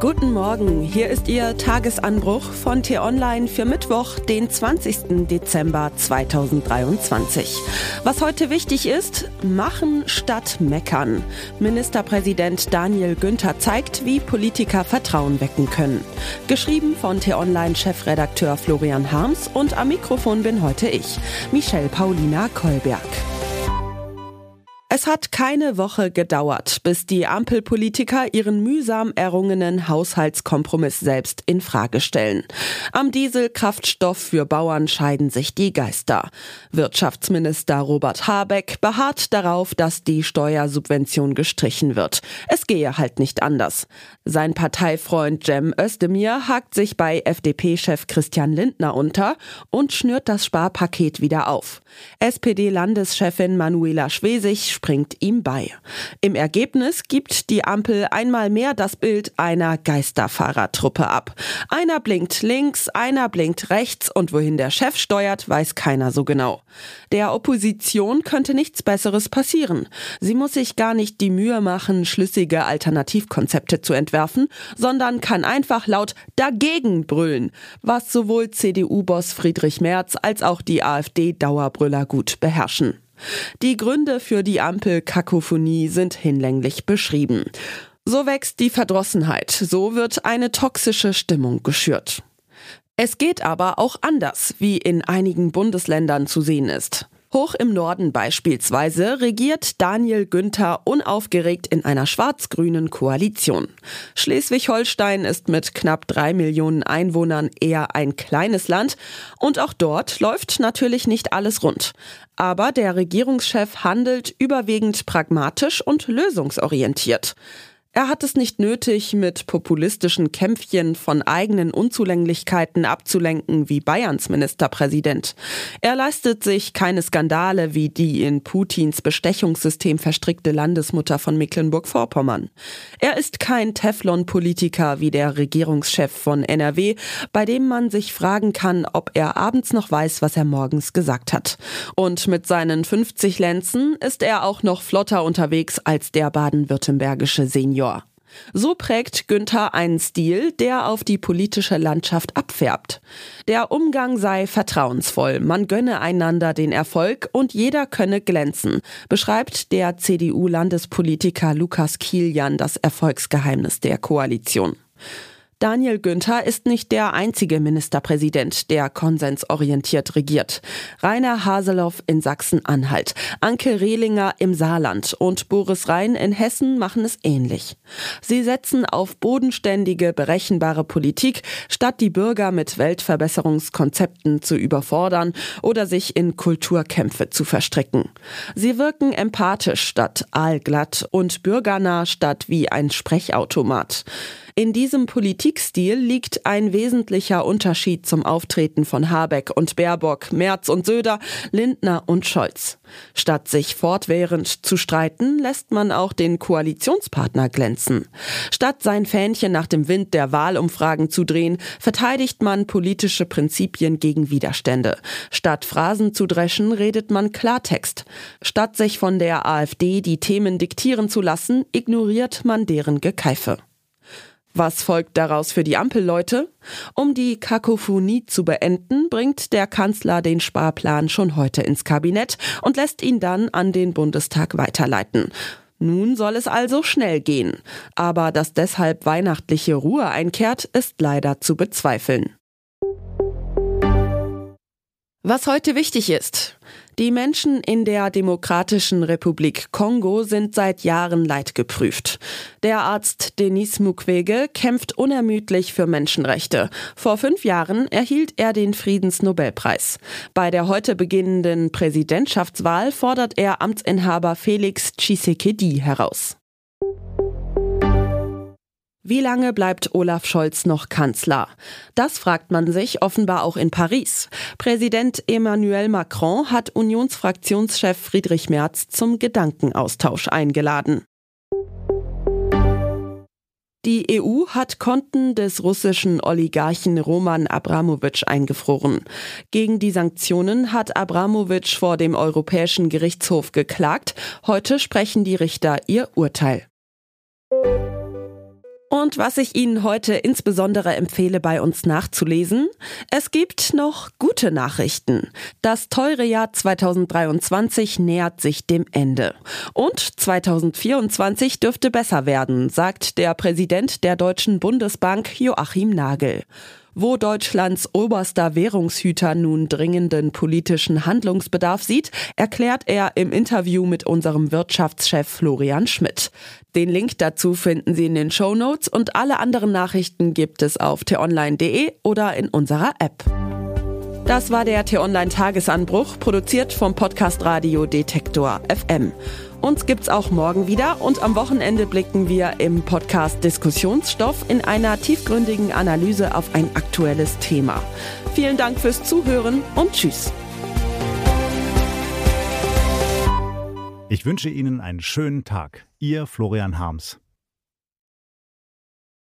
Guten Morgen, hier ist Ihr Tagesanbruch von T-Online für Mittwoch, den 20. Dezember 2023. Was heute wichtig ist, machen statt meckern. Ministerpräsident Daniel Günther zeigt, wie Politiker Vertrauen wecken können. Geschrieben von T-Online-Chefredakteur Florian Harms und am Mikrofon bin heute ich, Michelle Paulina Kolberg. Es hat keine Woche gedauert, bis die Ampelpolitiker ihren mühsam errungenen Haushaltskompromiss selbst in Frage stellen. Am Dieselkraftstoff für Bauern scheiden sich die Geister. Wirtschaftsminister Robert Habeck beharrt darauf, dass die Steuersubvention gestrichen wird. Es gehe halt nicht anders. Sein Parteifreund Cem Özdemir hakt sich bei FDP-Chef Christian Lindner unter und schnürt das Sparpaket wieder auf. SPD-Landeschefin Manuela Schwesig springt ihm bei. Im Ergebnis gibt die Ampel einmal mehr das Bild einer Geisterfahrertruppe ab. Einer blinkt links, einer blinkt rechts und wohin der Chef steuert, weiß keiner so genau. Der Opposition könnte nichts Besseres passieren. Sie muss sich gar nicht die Mühe machen, schlüssige Alternativkonzepte zu entwerfen, sondern kann einfach laut dagegen brüllen, was sowohl CDU-Boss Friedrich Merz als auch die AfD-Dauerbrüller gut beherrschen. Die Gründe für die Ampel-Kakophonie sind hinlänglich beschrieben. So wächst die Verdrossenheit, so wird eine toxische Stimmung geschürt. Es geht aber auch anders, wie in einigen Bundesländern zu sehen ist. Hoch im Norden beispielsweise regiert Daniel Günther unaufgeregt in einer schwarz-grünen Koalition. Schleswig-Holstein ist mit knapp drei Millionen Einwohnern eher ein kleines Land und auch dort läuft natürlich nicht alles rund. Aber der Regierungschef handelt überwiegend pragmatisch und lösungsorientiert. Er hat es nicht nötig, mit populistischen Kämpfchen von eigenen Unzulänglichkeiten abzulenken wie Bayerns Ministerpräsident. Er leistet sich keine Skandale wie die in Putins Bestechungssystem verstrickte Landesmutter von Mecklenburg-Vorpommern. Er ist kein Teflon-Politiker wie der Regierungschef von NRW, bei dem man sich fragen kann, ob er abends noch weiß, was er morgens gesagt hat. Und mit seinen 50 Lenzen ist er auch noch flotter unterwegs als der baden-württembergische Senior. So prägt Günther einen Stil, der auf die politische Landschaft abfärbt. Der Umgang sei vertrauensvoll, man gönne einander den Erfolg und jeder könne glänzen, beschreibt der CDU-Landespolitiker Lukas Kilian das Erfolgsgeheimnis der Koalition. Daniel Günther ist nicht der einzige Ministerpräsident, der konsensorientiert regiert. Rainer Haseloff in Sachsen-Anhalt, Anke Rehlinger im Saarland und Boris Rhein in Hessen machen es ähnlich. Sie setzen auf bodenständige, berechenbare Politik, statt die Bürger mit Weltverbesserungskonzepten zu überfordern oder sich in Kulturkämpfe zu verstricken. Sie wirken empathisch statt aalglatt und bürgernah statt wie ein Sprechautomat. In diesem Politikstil liegt ein wesentlicher Unterschied zum Auftreten von Habeck und Baerbock, Merz und Söder, Lindner und Scholz. Statt sich fortwährend zu streiten, lässt man auch den Koalitionspartner glänzen. Statt sein Fähnchen nach dem Wind der Wahlumfragen zu drehen, verteidigt man politische Prinzipien gegen Widerstände. Statt Phrasen zu dreschen, redet man Klartext. Statt sich von der AfD die Themen diktieren zu lassen, ignoriert man deren Gekeife. Was folgt daraus für die Ampelleute? Um die Kakophonie zu beenden, bringt der Kanzler den Sparplan schon heute ins Kabinett und lässt ihn dann an den Bundestag weiterleiten. Nun soll es also schnell gehen. Aber dass deshalb weihnachtliche Ruhe einkehrt, ist leider zu bezweifeln. Was heute wichtig ist. Die Menschen in der Demokratischen Republik Kongo sind seit Jahren leidgeprüft. Der Arzt Denis Mukwege kämpft unermüdlich für Menschenrechte. Vor fünf Jahren erhielt er den Friedensnobelpreis. Bei der heute beginnenden Präsidentschaftswahl fordert er Amtsinhaber Felix Tshisekedi heraus. Wie lange bleibt Olaf Scholz noch Kanzler? Das fragt man sich offenbar auch in Paris. Präsident Emmanuel Macron hat Unionsfraktionschef Friedrich Merz zum Gedankenaustausch eingeladen. Die EU hat Konten des russischen Oligarchen Roman Abramowitsch eingefroren. Gegen die Sanktionen hat Abramowitsch vor dem Europäischen Gerichtshof geklagt. Heute sprechen die Richter ihr Urteil. Und was ich Ihnen heute insbesondere empfehle, bei uns nachzulesen, es gibt noch gute Nachrichten. Das teure Jahr 2023 nähert sich dem Ende. Und 2024 dürfte besser werden, sagt der Präsident der Deutschen Bundesbank Joachim Nagel. Wo Deutschlands oberster Währungshüter nun dringenden politischen Handlungsbedarf sieht, erklärt er im Interview mit unserem Wirtschaftschef Florian Schmidt. Den Link dazu finden Sie in den Show Notes und alle anderen Nachrichten gibt es auf t-online.de oder in unserer App. Das war der T-Online Tagesanbruch, produziert vom Podcast Radio Detektor FM. Uns gibt's auch morgen wieder und am Wochenende blicken wir im Podcast Diskussionsstoff in einer tiefgründigen Analyse auf ein aktuelles Thema. Vielen Dank fürs Zuhören und Tschüss. Ich wünsche Ihnen einen schönen Tag. Ihr Florian Harms.